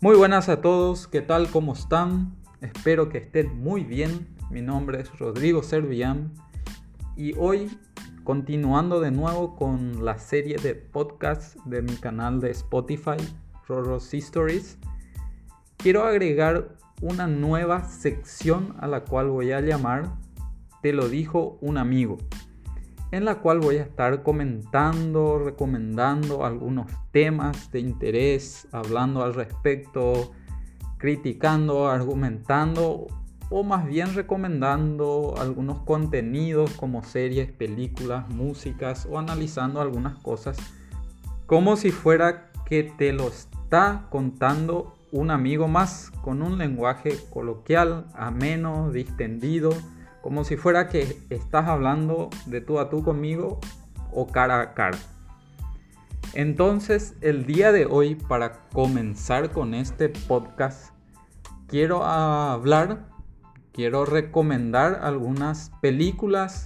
Muy buenas a todos, ¿qué tal? ¿Cómo están? Espero que estén muy bien. Mi nombre es Rodrigo Servian y hoy, continuando de nuevo con la serie de podcasts de mi canal de Spotify, Roro's Stories, quiero agregar una nueva sección a la cual voy a llamar Te lo dijo un amigo en la cual voy a estar comentando, recomendando algunos temas de interés, hablando al respecto, criticando, argumentando o más bien recomendando algunos contenidos como series, películas, músicas o analizando algunas cosas como si fuera que te lo está contando un amigo más con un lenguaje coloquial, ameno, distendido como si fuera que estás hablando de tú a tú conmigo o cara a cara. Entonces, el día de hoy, para comenzar con este podcast, quiero hablar, quiero recomendar algunas películas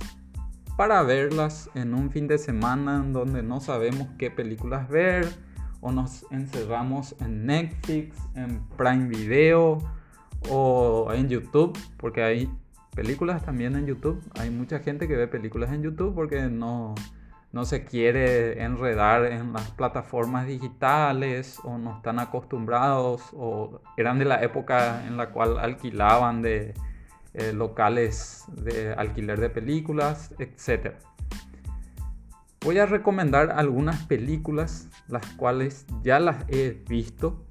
para verlas en un fin de semana en donde no sabemos qué películas ver o nos encerramos en Netflix, en Prime Video o en YouTube, porque hay películas también en YouTube. Hay mucha gente que ve películas en YouTube porque no, no se quiere enredar en las plataformas digitales o no están acostumbrados o eran de la época en la cual alquilaban de eh, locales de alquiler de películas, etc. Voy a recomendar algunas películas las cuales ya las he visto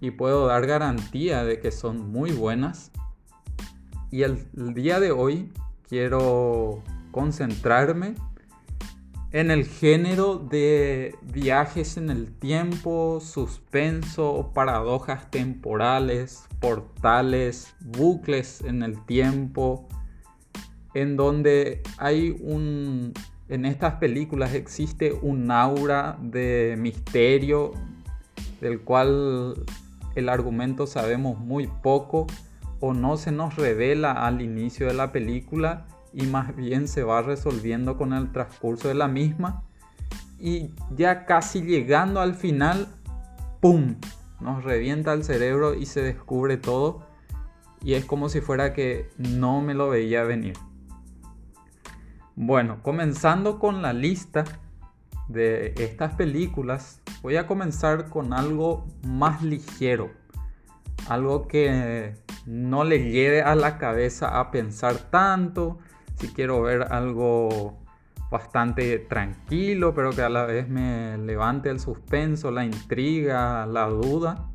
y puedo dar garantía de que son muy buenas y el, día de hoy quiero concentrarme en el género de viajes en el tiempo, suspenso, paradojas temporales, portales, bucles en el tiempo, en donde hay un... En estas películas existe un aura de misterio del cual el argumento sabemos muy poco o no se nos revela al inicio de la película y más bien se va resolviendo con el transcurso de la misma y ya casi llegando al final, ¡pum! Nos revienta el cerebro y se descubre todo y es como si fuera que no me lo veía venir. Bueno, comenzando con la lista de estas películas, voy a comenzar con algo más ligero, algo que no le lleve a la cabeza a pensar tanto, si quiero ver algo bastante tranquilo, pero que a la vez me levante el suspenso, la intriga, la duda.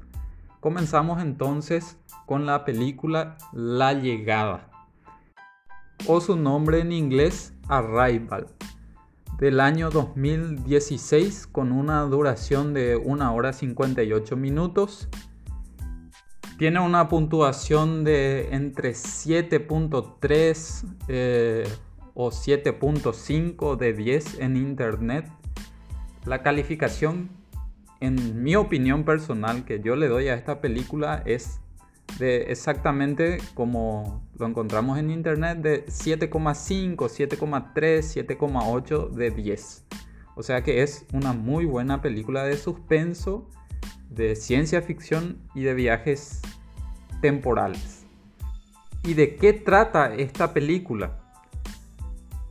Comenzamos entonces con la película La llegada, o su nombre en inglés Arrival, del año 2016 con una duración de 1 hora 58 minutos tiene una puntuación de entre 7.3 eh, o 7.5 de 10 en internet. La calificación, en mi opinión personal, que yo le doy a esta película es de exactamente como lo encontramos en internet de 7,5, 7,3, 7,8 de 10. O sea que es una muy buena película de suspenso de ciencia ficción y de viajes temporales. ¿Y de qué trata esta película?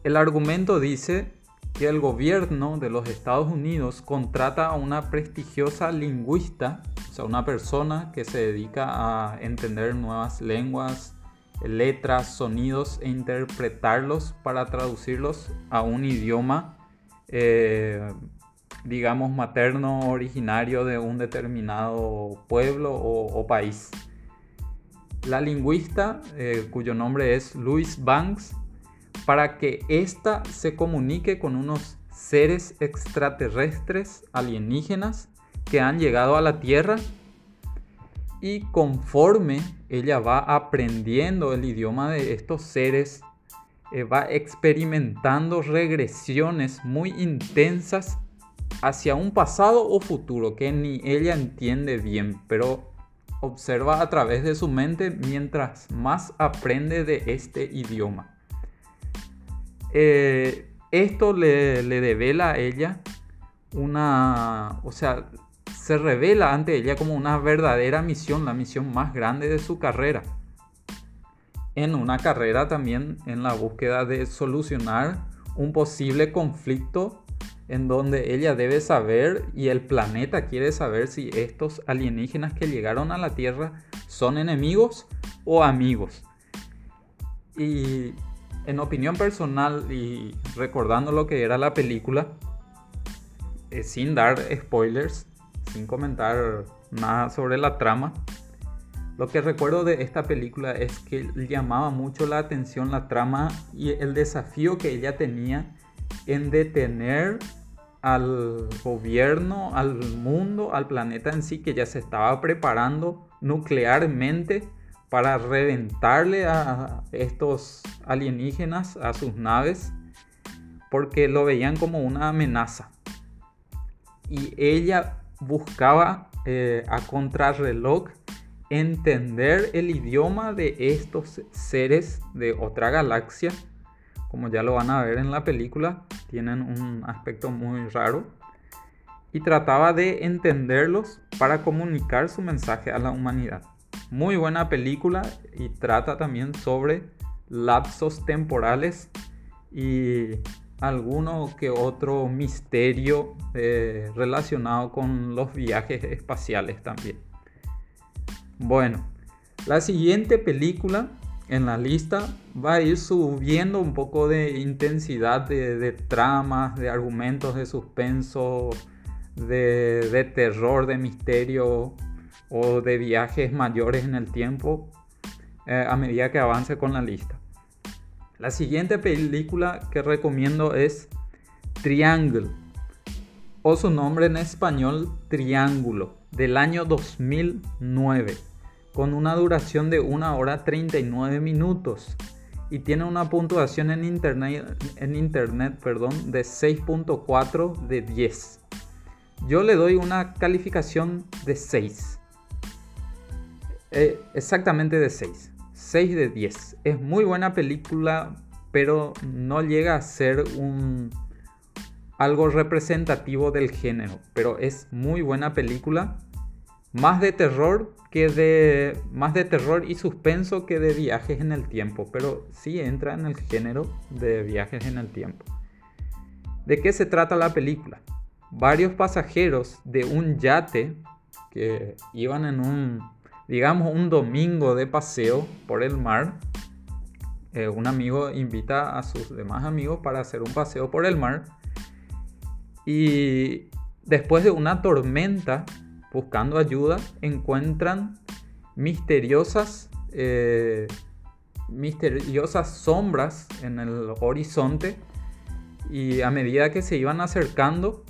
El argumento dice que el gobierno de los Estados Unidos contrata a una prestigiosa lingüista, o sea, una persona que se dedica a entender nuevas lenguas, letras, sonidos e interpretarlos para traducirlos a un idioma eh, digamos, materno originario de un determinado pueblo o, país. La lingüista, eh, cuyo nombre es Louis Banks, para que ésta se comunique con unos seres extraterrestres alienígenas que han llegado a la Tierra y conforme ella va aprendiendo el idioma de estos seres, eh, va experimentando regresiones muy intensas hacia un pasado o futuro que ni ella entiende bien, pero observa a través de su mente mientras más aprende de este idioma. Eh, esto le, le devela a ella una, o sea, se revela ante ella como una verdadera misión, la misión más grande de su carrera. En una carrera también en la búsqueda de solucionar un posible conflicto en donde ella debe saber y el planeta quiere saber si estos alienígenas que llegaron a la Tierra son enemigos o amigos. Y en opinión personal y recordando lo que era la película, eh, sin dar spoilers, sin comentar nada sobre la trama, lo que recuerdo de esta película es que llamaba mucho la atención la trama y el desafío que ella tenía en detener al gobierno, al mundo, al planeta en sí, que ya se estaba preparando nuclearmente para reventarle a estos alienígenas, a sus naves, porque lo veían como una amenaza. Y ella buscaba eh, a contrarreloj entender el idioma de estos seres de otra galaxia, como ya lo van a ver en la película, tienen un aspecto muy raro, y trataba de entenderlos para comunicar su mensaje a la humanidad. Muy buena película y trata también sobre lapsos temporales y alguno que otro misterio eh, relacionado con los viajes espaciales también. Bueno, la siguiente película en la lista va a ir subiendo un poco de intensidad de, tramas, de argumentos de suspenso, de terror, de misterio o de viajes mayores en el tiempo eh, a medida que avance con la lista. La siguiente película que recomiendo es Triangle o su nombre en español Triángulo del año 2009 con una duración de 1 hora 39 minutos y tiene una puntuación en internet, en internet de 6.4 de 10. Yo le doy una calificación de 6. Eh, exactamente de 6. 6 de 10. Es muy buena película, pero no llega a ser un algo representativo del género, pero es muy buena película, más de terror que de más de terror y suspenso que de viajes en el tiempo, pero sí entra en el género de viajes en el tiempo. ¿De qué se trata la película? Varios pasajeros de un yate que iban en un digamos, un domingo de paseo por el mar, eh, un amigo invita a sus demás amigos para hacer un paseo por el mar y después de una tormenta, buscando ayuda, encuentran misteriosas, eh, misteriosas sombras en el horizonte y a medida que se iban acercando,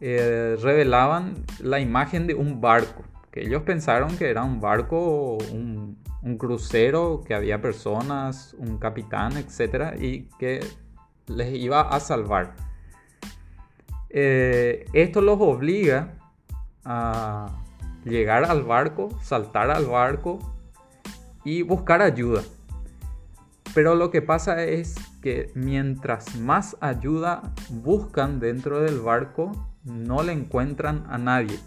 eh, revelaban la imagen de un barco ellos pensaron que era un barco, un, un crucero, que había personas, un capitán, etc. y que les iba a salvar. Eh, esto los obliga a llegar al barco, saltar al barco y buscar ayuda. Pero lo que pasa es que mientras más ayuda buscan dentro del barco, no le encuentran a nadie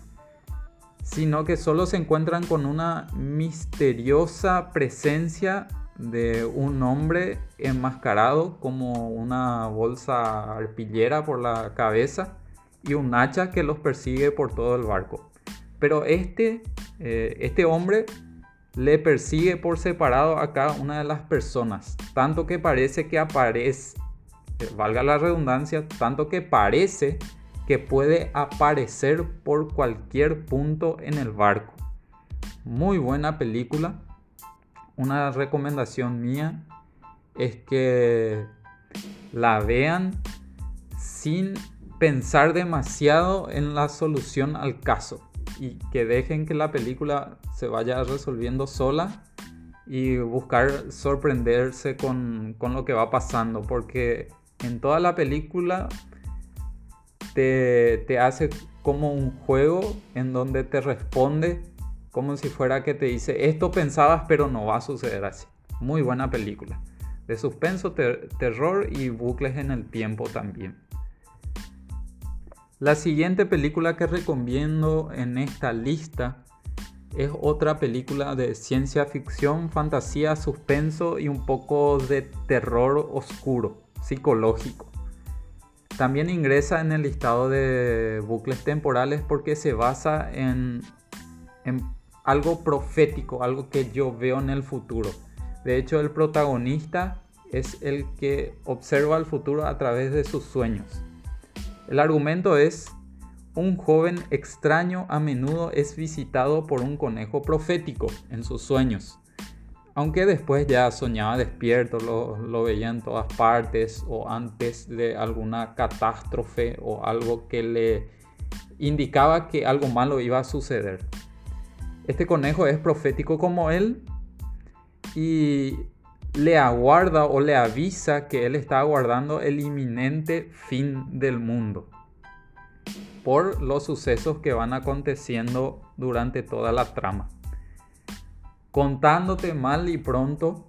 sino que solo se encuentran con una misteriosa presencia de un hombre enmascarado como una bolsa arpillera por la cabeza y un hacha que los persigue por todo el barco. Pero este, eh, este hombre le persigue por separado a cada una de las personas, tanto que parece que aparece, eh, valga la redundancia, tanto que parece que puede aparecer por cualquier punto en el barco. Muy buena película. Una recomendación mía es que la vean sin pensar demasiado en la solución al caso y que dejen que la película se vaya resolviendo sola y buscar sorprenderse con, con lo que va pasando porque en toda la película te, hace como un juego en donde te responde como si fuera que te dice, esto pensabas pero no va a suceder así. Muy buena película. De suspenso, terror y bucles en el tiempo también. La siguiente película que recomiendo en esta lista es otra película de ciencia ficción, fantasía, suspenso y un poco de terror oscuro, psicológico. También ingresa en el listado de bucles temporales porque se basa en, algo profético, algo que yo veo en el futuro. De hecho, el protagonista es el que observa el futuro a través de sus sueños. El argumento es, un joven extraño a menudo es visitado por un conejo profético en sus sueños. Aunque después ya soñaba despierto, lo, veía en todas partes o antes de alguna catástrofe o algo que le indicaba que algo malo iba a suceder. Este conejo es profético como él y le aguarda o le avisa que él está aguardando el inminente fin del mundo por los sucesos que van aconteciendo durante toda la trama. Contándote mal y pronto,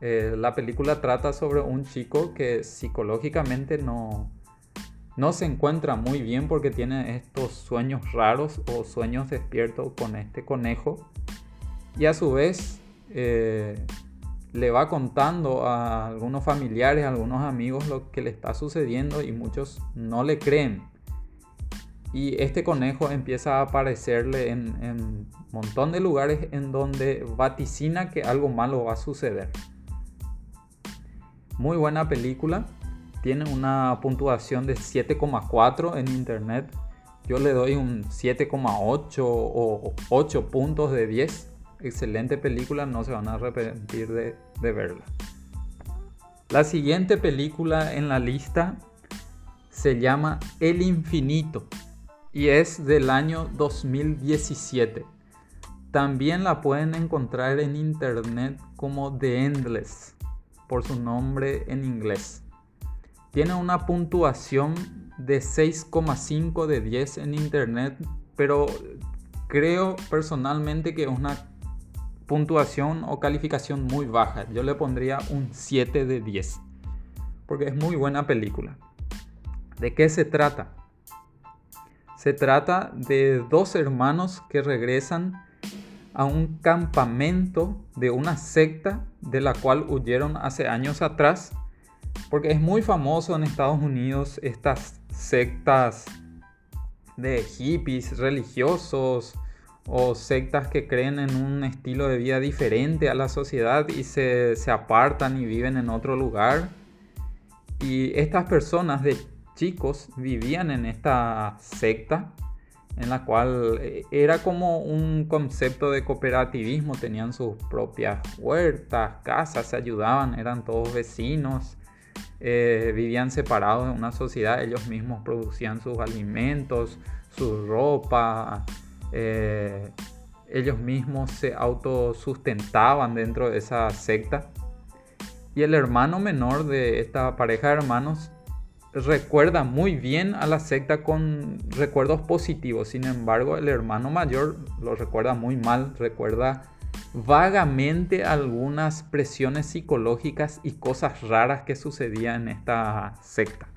eh, la película trata sobre un chico que psicológicamente no, no se encuentra muy bien porque tiene estos sueños raros o sueños despiertos con este conejo. Y a su vez eh, le va contando a algunos familiares, a algunos amigos lo que le está sucediendo y muchos no le creen. Y este conejo empieza a aparecerle en, un montón de lugares en donde vaticina que algo malo va a suceder. Muy buena película. Tiene una puntuación de 7,4 en internet. Yo le doy un 7,8 o 8 puntos de 10. Excelente película, no se van a arrepentir de, de verla. La siguiente película en la lista se llama El Infinito y es del año 2017. También la pueden encontrar en internet como The Endless, por su nombre en inglés. Tiene una puntuación de 6,5 de 10 en internet, pero creo personalmente que es una puntuación o calificación muy baja. Yo le pondría un 7 de 10, porque es muy buena película. ¿De qué se trata? Se trata de dos hermanos que regresan a un campamento de una secta de la cual huyeron hace años atrás, porque es muy famoso en Estados Unidos estas sectas de hippies religiosos o sectas que creen en un estilo de vida diferente a la sociedad y se, se apartan y viven en otro lugar. Y estas personas de chicos vivían en esta secta en la cual eh, era como un concepto de cooperativismo, tenían sus propias huertas, casas, se ayudaban, eran todos vecinos, eh, vivían separados de una sociedad, ellos mismos producían sus alimentos, su ropa, eh, ellos mismos se autosustentaban dentro de esa secta. Y el hermano menor de esta pareja de hermanos recuerda muy bien a la secta con recuerdos positivos. Sin embargo, el hermano mayor lo recuerda muy mal, recuerda vagamente algunas presiones psicológicas y cosas raras que sucedían en esta secta.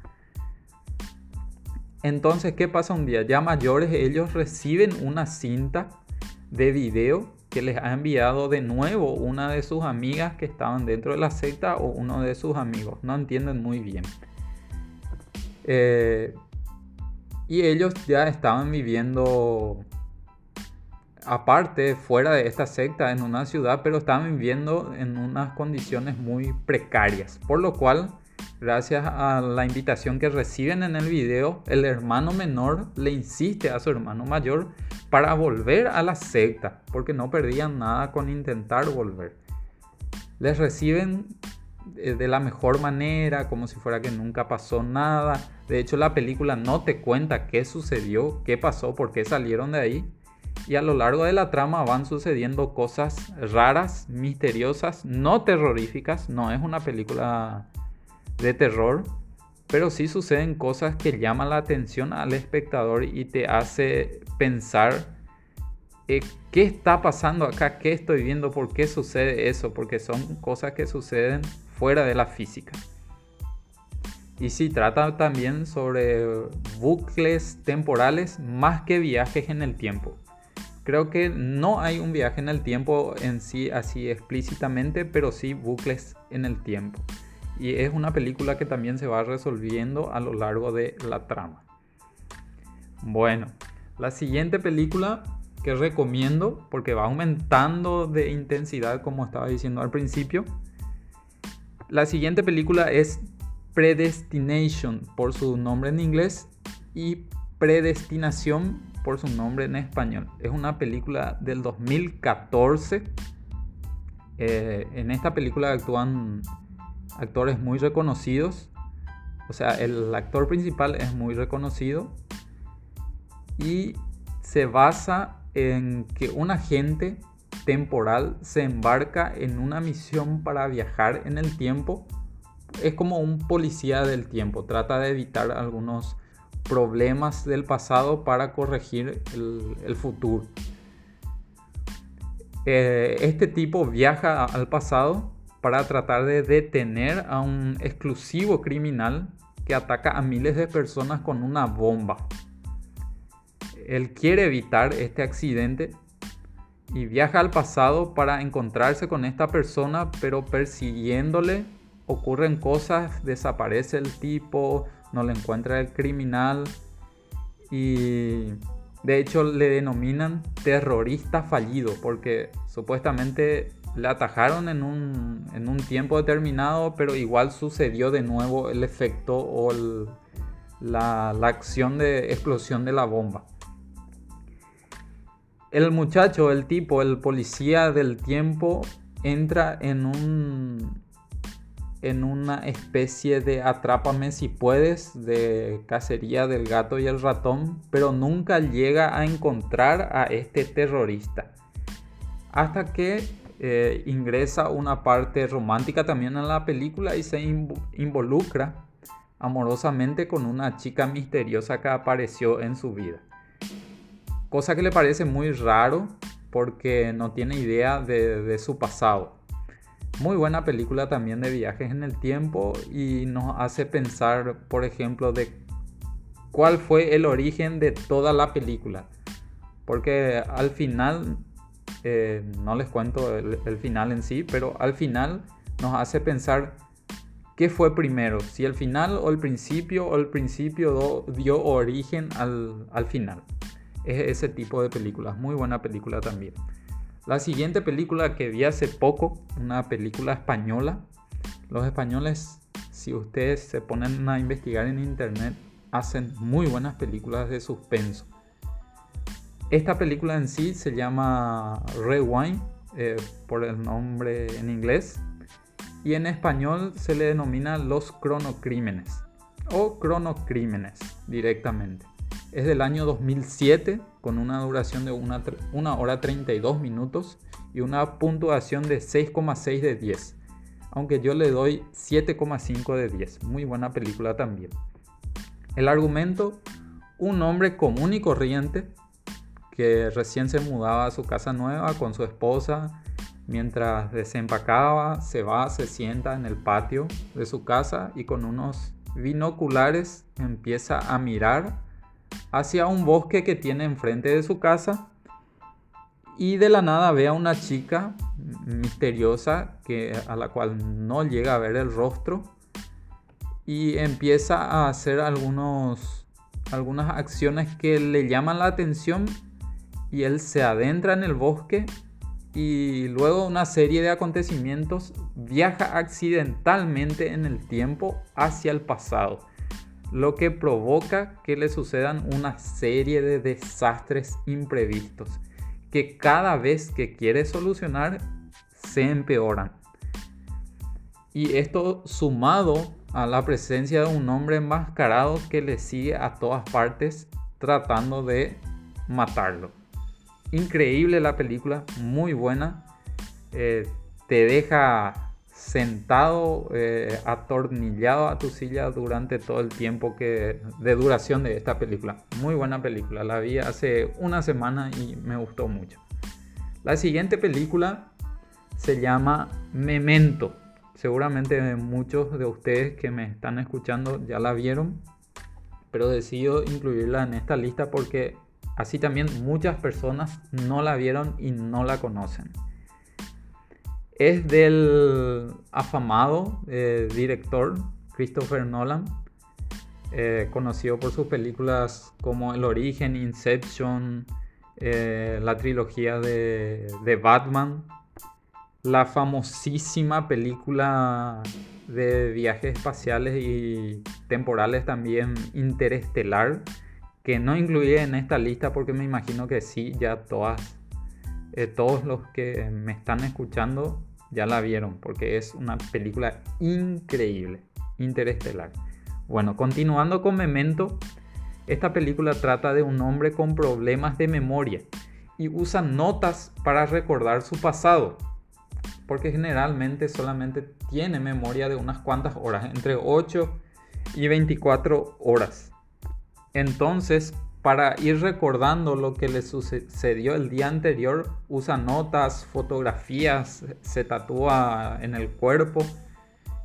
Entonces, ¿qué pasa un día? Ya mayores, ellos reciben una cinta de video que les ha enviado de nuevo una de sus amigas que estaban dentro de la secta o uno de sus amigos. No entienden muy bien. Eh, y ellos ya estaban viviendo aparte, fuera de esta secta, en una ciudad, pero estaban viviendo en unas condiciones muy precarias. Por lo cual, gracias a la invitación que reciben en el video, el hermano menor le insiste a su hermano mayor para volver a la secta, porque no perdían nada con intentar volver. Les reciben eh, de la mejor manera, como si fuera que nunca pasó nada. De hecho, la película no te cuenta qué sucedió, qué pasó, por qué salieron de ahí. Y a lo largo de la trama van sucediendo cosas raras, misteriosas, no terroríficas. No es una película de terror, pero sí suceden cosas que llaman la atención al espectador y te hace pensar eh, qué está pasando acá, qué estoy viendo, por qué sucede eso, porque son cosas que suceden fuera de la física. Y sí, trata también sobre bucles temporales más que viajes en el tiempo. Creo que no hay un viaje en el tiempo en sí así explícitamente, pero sí bucles en el tiempo. Y es una película que también se va resolviendo a lo largo de la trama. Bueno, la siguiente película que recomiendo, porque va aumentando de intensidad como estaba diciendo al principio. La siguiente película es Predestination por su nombre en inglés y Predestinación por su nombre en español. Es una película del 2014. Eh, en esta película actúan actores muy reconocidos. O sea, el actor principal es muy reconocido. Y se basa en que un agente temporal se embarca en una misión para viajar en el tiempo es como un policía del tiempo, trata de evitar algunos problemas del pasado para corregir el, futuro. Eh, este tipo viaja al pasado para tratar de detener a un exclusivo criminal que ataca a miles de personas con una bomba. Él quiere evitar este accidente y viaja al pasado para encontrarse con esta persona, pero persiguiéndole ocurren cosas, desaparece el tipo, no le encuentra el criminal y de hecho le denominan terrorista fallido porque supuestamente le atajaron en un, en un tiempo determinado, pero igual sucedió de nuevo el efecto o la, la acción de explosión de la bomba. El muchacho, el tipo, el policía del tiempo entra en un en una especie de atrápame si puedes de cacería del gato y el ratón, pero nunca llega a encontrar a este terrorista. Hasta que eh, ingresa una parte romántica también en la película y se involucra amorosamente con una chica misteriosa que apareció en su vida. Cosa que le parece muy raro porque no tiene idea de su pasado. Muy buena película también de viajes en el tiempo y nos hace pensar, por ejemplo, de cuál fue el origen de toda la película. Porque al final, eh, no les cuento el, final en sí, pero al final nos hace pensar qué fue primero, si el final o el principio o el principio dio origen al, al final. Es ese tipo de películas, muy buena película también. La siguiente película que vi hace poco, una película española. Los españoles, si ustedes se ponen a investigar en internet, hacen muy buenas películas de suspenso. Esta película en sí se llama Rewind, eh, por el nombre en inglés, y en español se le denomina Los Cronocrímenes o Cronocrímenes directamente. Es del año 2007 con una duración de 1 una, hora 32 minutos y una puntuación de 6,6 de 10. Aunque yo le doy 7,5 de 10. Muy buena película también. El argumento, un hombre común y corriente que recién se mudaba a su casa nueva con su esposa. Mientras desempacaba, se va, se sienta en el patio de su casa y con unos binoculares empieza a mirar hacia un bosque que tiene enfrente de su casa y de la nada ve a una chica misteriosa que, a la cual no llega a ver el rostro y empieza a hacer algunos, algunas acciones que le llaman la atención y él se adentra en el bosque y luego una serie de acontecimientos viaja accidentalmente en el tiempo hacia el pasado lo que provoca que le sucedan una serie de desastres imprevistos que cada vez que quiere solucionar se empeoran. Y esto sumado a la presencia de un hombre enmascarado que le sigue a todas partes tratando de matarlo. Increíble la película, muy buena. Eh, te deja sentado, eh, atornillado a tu silla durante todo el tiempo que, de duración de esta película. Muy buena película, la vi hace una semana y me gustó mucho. La siguiente película se llama Memento, Seguramente muchos de ustedes que me están escuchando ya la vieron, pero decido incluirla en esta lista porque así también muchas personas no la vieron y no la conocen. Es del afamado eh, director Christopher Nolan, eh, conocido por sus películas como El origen, Inception, eh, la trilogía de, Batman, la famosísima película de viajes espaciales y temporales también Interestelar, que no incluye en esta lista porque me imagino que sí, ya todas, todos los que me están escuchando ya la vieron, porque es una película increíble, Interestelar. Bueno, continuando con Memento, esta película trata de un hombre con problemas de memoria y usa notas para recordar su pasado, porque generalmente solamente tiene memoria de unas cuantas horas, entre 8 y 24 horas. Entonces, para ir recordando lo que le sucedió el día anterior, usa notas, fotografías, se tatúa en el cuerpo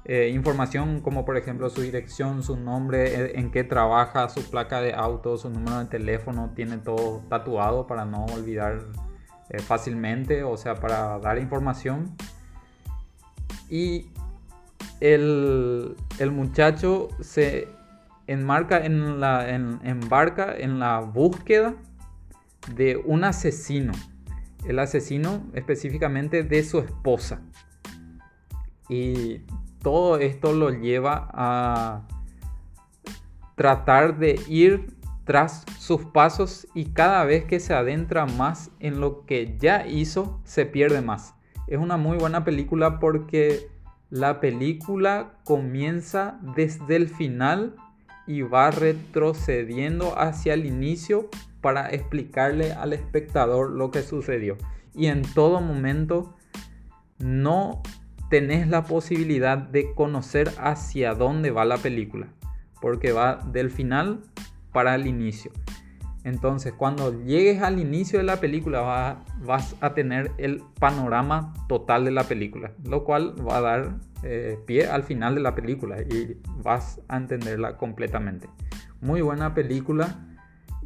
eh, información como por ejemplo su dirección, su nombre, eh, en qué trabaja, su placa de auto, su número de teléfono, tiene todo tatuado para no olvidar eh, fácilmente, o sea, para dar información. Y el, muchacho se enmarca en la, embarca en la búsqueda de un asesino. El asesino específicamente de su esposa. Y todo esto lo lleva a tratar de ir tras sus pasos y cada vez que se adentra más en lo que ya hizo, se pierde más. Es una muy buena película porque la película comienza desde el final y va retrocediendo hacia el inicio para explicarle al espectador lo que sucedió. Y en todo momento no tenés la posibilidad de conocer hacia dónde va la película, porque va del final para el inicio. Entonces, cuando llegues al inicio de la película, vas a tener el panorama total de la película, lo cual va a dar eh, pie al final de la película y vas a entenderla completamente. Muy buena película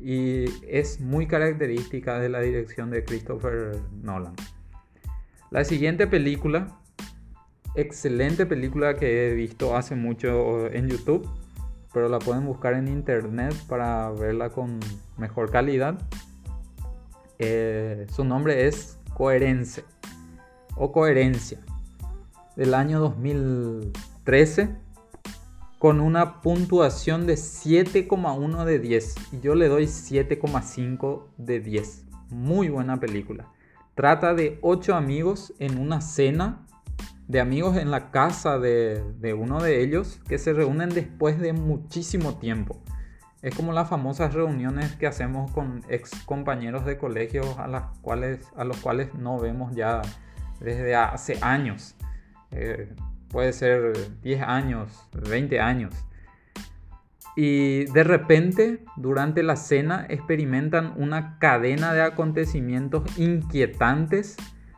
y es muy característica de la dirección de Christopher Nolan. La siguiente película excelente película que he visto hace mucho en YouTube, pero la pueden buscar en internet para verla con mejor calidad. Eh, su nombre es Coherence o Coherencia del año 2013 con una puntuación de 7,1 de 10 y yo le doy 7,5 de 10. Muy buena película. Trata de 8 amigos en una cena de amigos en la casa de, uno de ellos que se reúnen después de muchísimo tiempo. Es como las famosas reuniones que hacemos con ex compañeros de colegio a, las cuales, a los cuales no vemos ya desde hace años. Eh, puede ser 10 años, 20 años. Y de repente, durante la cena, experimentan una cadena de acontecimientos inquietantes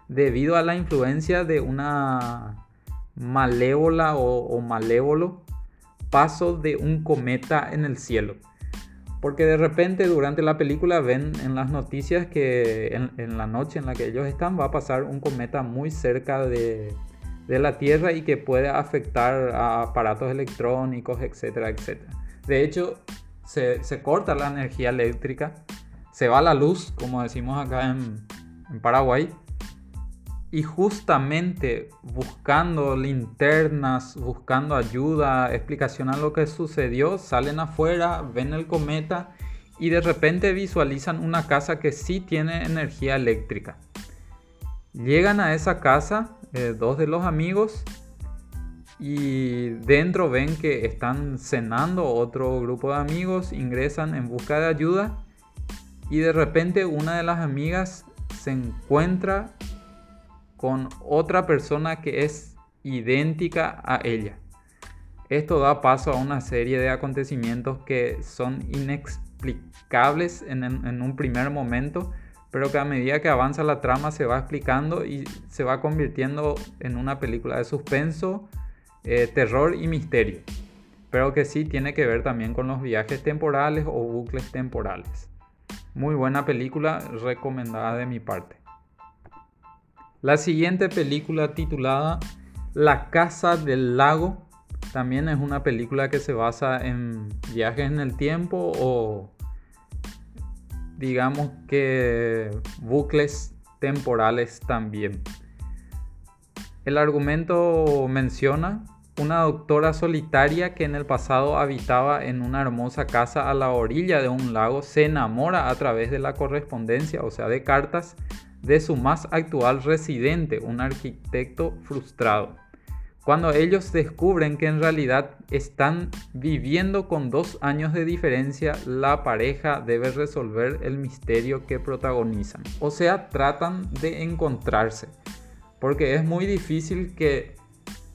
debido a la influencia de una malévola o, malévolo paso de un cometa en el cielo. Porque de repente durante la película ven en las noticias que en, la noche en la que ellos están va a pasar un cometa muy cerca de, la Tierra y que puede afectar a aparatos electrónicos, etcétera, etcétera. De hecho, se, corta la energía eléctrica, se va la luz, como decimos acá en, en Paraguay, y justamente buscando linternas, buscando ayuda, explicación a lo que sucedió, salen afuera, ven el cometa y de repente visualizan una casa que sí tiene energía eléctrica. Llegan a esa casa, eh, dos de los amigos, y dentro ven que están cenando otro grupo de amigos, ingresan en busca de ayuda y de repente una de las amigas se encuentra con otra persona que es idéntica a ella. Esto da paso a una serie de acontecimientos que son inexplicables en, un primer momento, pero que a medida que avanza la trama se va explicando y se va convirtiendo en una película de suspenso eh, terror y misterio, pero que sí tiene que ver también con los viajes temporales o bucles temporales. Muy buena película, recomendada de mi parte. La siguiente película titulada La Casa del Lago también es una película que se basa en viajes en el tiempo o digamos que bucles temporales también. El argumento menciona una doctora solitaria que en el pasado habitaba en una hermosa casa a la orilla de un lago se enamora a través de la correspondencia, o sea, de cartas, de su más actual residente, un arquitecto frustrado. Cuando ellos descubren que en realidad están viviendo con dos años de diferencia, la pareja debe resolver el misterio que protagonizan. O sea, tratan de encontrarse. Porque es muy difícil que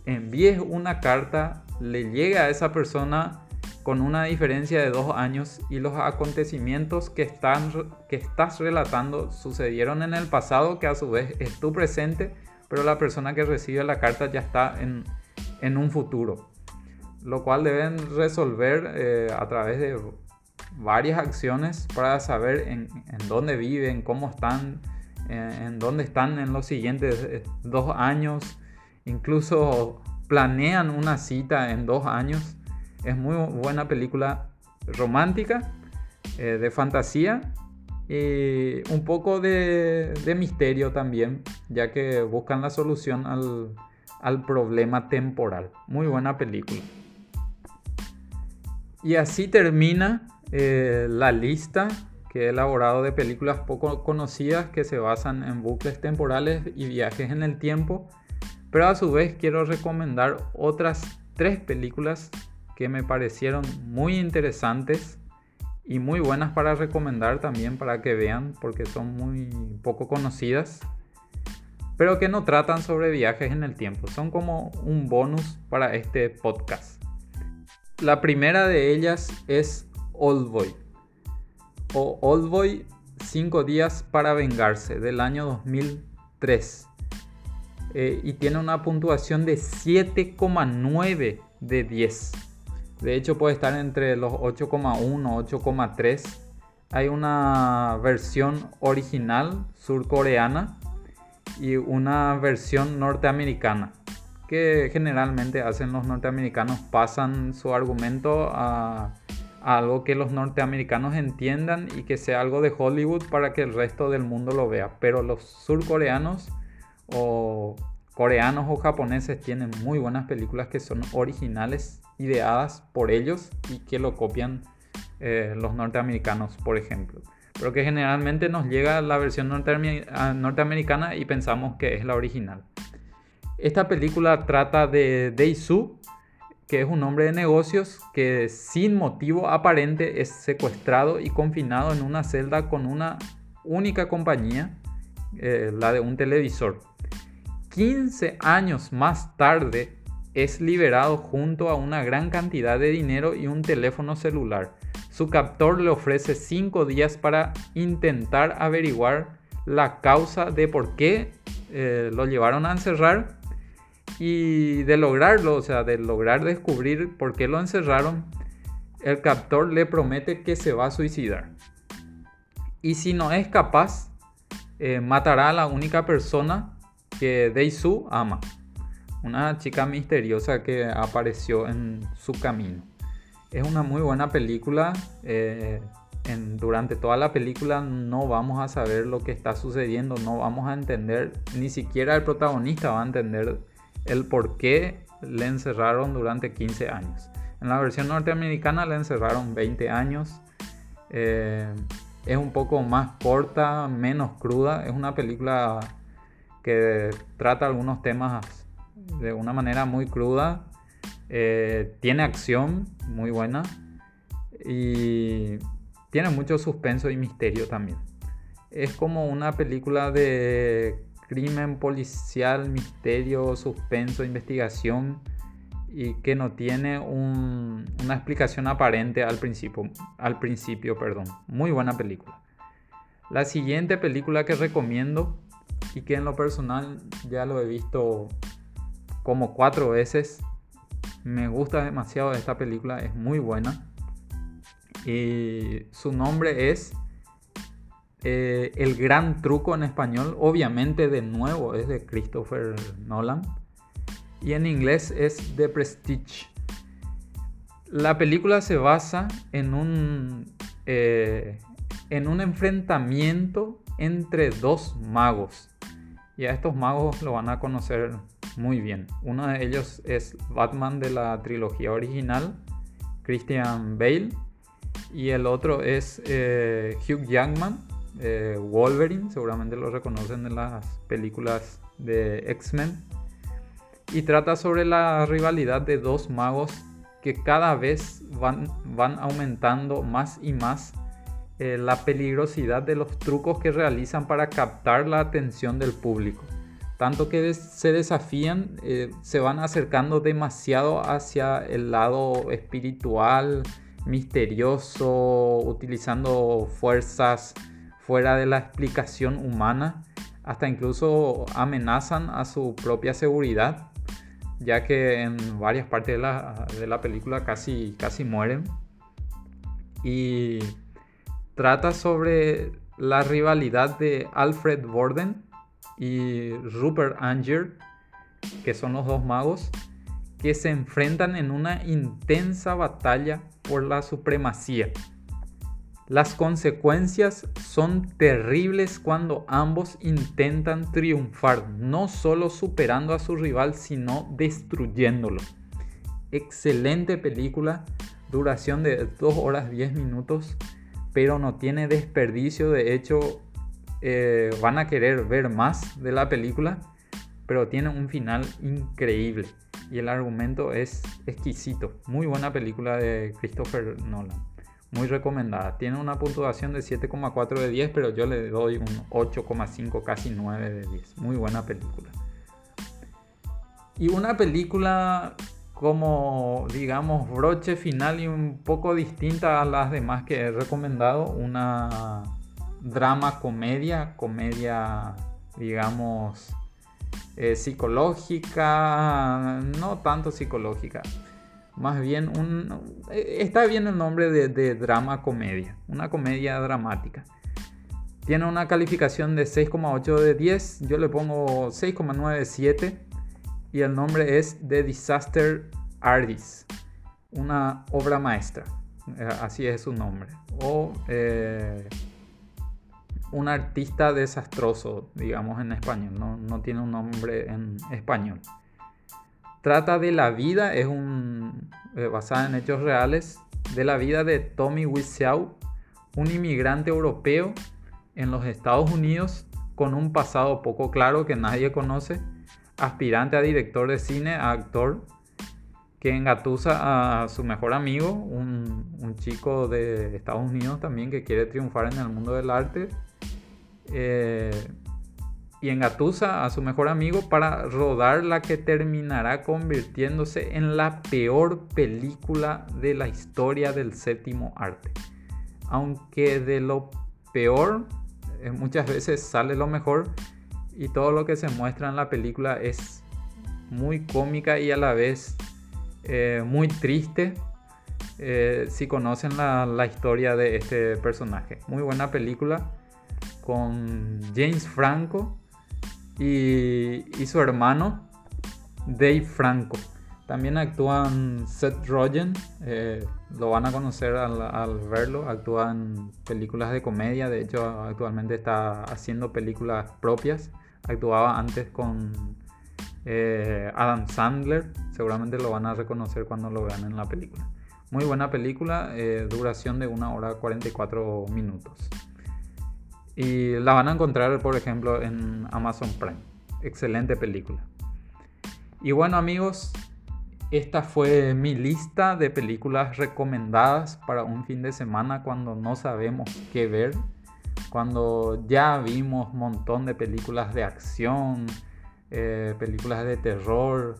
envíes una carta, le llegue a esa persona con una diferencia de dos años y los acontecimientos que, estás relatando sucedieron en el pasado, que a su vez es tu presente, pero la persona que recibe la carta ya está en, un futuro. Lo cual deben resolver eh, a través de varias acciones para saber en, dónde viven, cómo están, en dónde están en los siguientes eh, dos años. Incluso planean una cita en dos años es muy buena película romántica, eh, de fantasía y un poco de, misterio también, ya que buscan la solución al, problema temporal. Muy buena película. Y así termina eh, la lista que he elaborado de películas poco conocidas que se basan en bucles temporales y viajes en el tiempo. Pero a su vez quiero recomendar otras tres películas que me parecieron muy interesantes y muy buenas para recomendar también para que vean porque son muy poco conocidas pero que no tratan sobre viajes en el tiempo. Son como un bonus para este podcast. La primera de ellas es Oldboy o Oldboy 5 días para vengarse del año 2003 eh, y tiene una puntuación de 7,9 de 10 de hecho puede estar entre los 8,1 8,3. Hay una versión original surcoreana y una versión norteamericana que generalmente hacen los norteamericanos pasan su argumento a, a, algo que los norteamericanos entiendan y que sea algo de Hollywood para que el resto del mundo lo vea pero los surcoreanos o coreanos o japoneses tienen muy buenas películas que son originales ideadas por ellos y que lo copian eh, los norteamericanos, por ejemplo. Pero que generalmente nos llega la versión norteamericana y pensamos que es la original. Esta película trata de Daisu, que es un hombre de negocios que sin motivo aparente es secuestrado y confinado en una celda con una única compañía, eh, la de un televisor. 15 años más tarde, es liberado junto a una gran cantidad de dinero y un teléfono celular. Su captor le ofrece 5 días para intentar averiguar la causa de por qué eh, lo llevaron a encerrar y de lograrlo, o sea, de lograr descubrir por qué lo encerraron, el captor le promete que se va a suicidar. Y si no es capaz, eh, matará a la única persona que Deisu ama una chica misteriosa que apareció en su camino. Es una muy buena película. Eh, durante toda la película no vamos a saber lo que está sucediendo, no vamos a entender, ni siquiera el protagonista va a entender el por qué le encerraron durante 15 años. En la versión norteamericana le encerraron 20 años. Eh, es un poco más corta, menos cruda. Es una película que trata algunos temas de una manera muy cruda. Eh, tiene acción muy buena y tiene mucho suspenso y misterio también. Es como una película de crimen policial, misterio, suspenso, investigación y que no tiene una explicación aparente al principio, al principio, perdón. Muy buena película. La siguiente película que recomiendo y que en lo personal ya lo he visto como cuatro veces, Me gusta demasiado esta película, es muy buena. Y su nombre es eh, El Gran Truco en español. Obviamente de nuevo es de Christopher Nolan. Y en inglés es The Prestige. La película se basa en un, eh, en un enfrentamiento entre dos magos. Y a estos magos lo van a conocer muy bien. Uno de ellos es Batman de la trilogía original, Christian Bale. Y el otro es eh, Hugh Jackman, eh, Wolverine, seguramente lo reconocen en las películas de X-Men. Y trata sobre la rivalidad de dos magos que cada vez van, van aumentando más y más eh, la peligrosidad de los trucos que realizan para captar la atención del público. Tanto que se desafían, eh, se van acercando demasiado hacia el lado espiritual, misterioso, utilizando fuerzas fuera de la explicación humana, hasta incluso amenazan a su propia seguridad, ya que en varias partes de la, de la película casi, casi mueren. Y trata sobre la rivalidad de Alfred Borden y Rupert Anger, que son los dos magos, que se enfrentan en una intensa batalla por la supremacía. Las consecuencias son terribles cuando ambos intentan triunfar, no solo superando a su rival, sino destruyéndolo. Excelente película, duración de 2 horas 10 minutos pero no tiene desperdicio. De hecho, eh, van a querer ver más de la película, pero tiene un final increíble y el argumento es exquisito. Muy buena película de Christopher Nolan. Muy recomendada. Tiene una puntuación de 7,4 de 10, pero yo le doy un 8,5, casi 9 de 10. Muy buena película. Y una película como, digamos, broche final y un poco distinta a las demás que he recomendado. Una drama comedia, comedia, digamos, eh, psicológica, no tanto psicológica. Más bien, un, eh, está bien el nombre de, de drama comedia, una comedia dramática. Tiene una calificación de 6,8 de 10, yo le pongo 6,9 de 7 y el nombre es The Disaster Artist, una obra maestra, eh, así es su nombre, o eh, un artista desastroso, digamos en español, no, tiene un nombre en español. Trata de la vida, es un, eh, basada en hechos reales, de la vida de Tommy Wiseau, un inmigrante europeo en los Estados Unidos con un pasado poco claro que nadie conoce aspirante a director de cine, a actor, que engatusa a su mejor amigo, un, chico de Estados Unidos también que quiere triunfar en el mundo del arte. Eh, y engatusa a su mejor amigo para rodar la que terminará convirtiéndose en la peor película de la historia del séptimo arte. Aunque de lo peor eh, muchas veces sale lo mejor, y todo lo que se muestra en la película es muy cómica y a la vez eh, muy triste eh, si conocen la, historia de este personaje. Muy buena película con James Franco y, su hermano Dave Franco. También actúan Seth Rogen, eh, lo van a conocer al, al, verlo, actúa en películas de comedia, de hecho actualmente está haciendo películas propias actuaba antes con eh, Adam Sandler. Seguramente lo van a reconocer cuando lo vean en la película. Muy buena película, eh, duración de 1 hora 44 minutos. Y la van a encontrar, por ejemplo, en Amazon Prime. Excelente película. Y bueno amigos, esta fue mi lista de películas recomendadas para un fin de semana cuando no sabemos qué ver cuando ya vimos un montón de películas de acción, eh, películas de terror,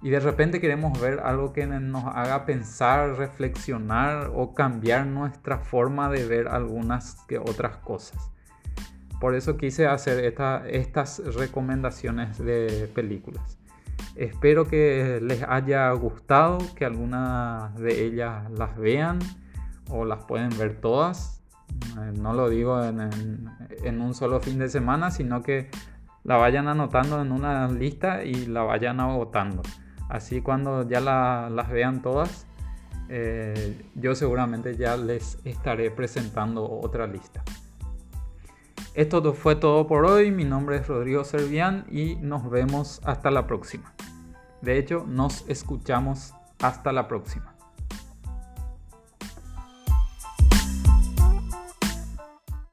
y de repente queremos ver algo que nos haga pensar, reflexionar o cambiar nuestra forma de ver algunas que otras cosas. Por eso quise hacer estas recomendaciones de películas. Espero que les haya gustado, que algunas de ellas las vean o las pueden ver todas. Eh, no lo digo en, un solo fin de semana, sino que la vayan anotando en una lista y la vayan agotando. Así cuando ya las vean todas, eh, yo seguramente ya les estaré presentando otra lista. Esto fue todo por hoy. Mi nombre es Rodrigo Servián y nos vemos hasta la próxima. De hecho, nos escuchamos hasta la próxima.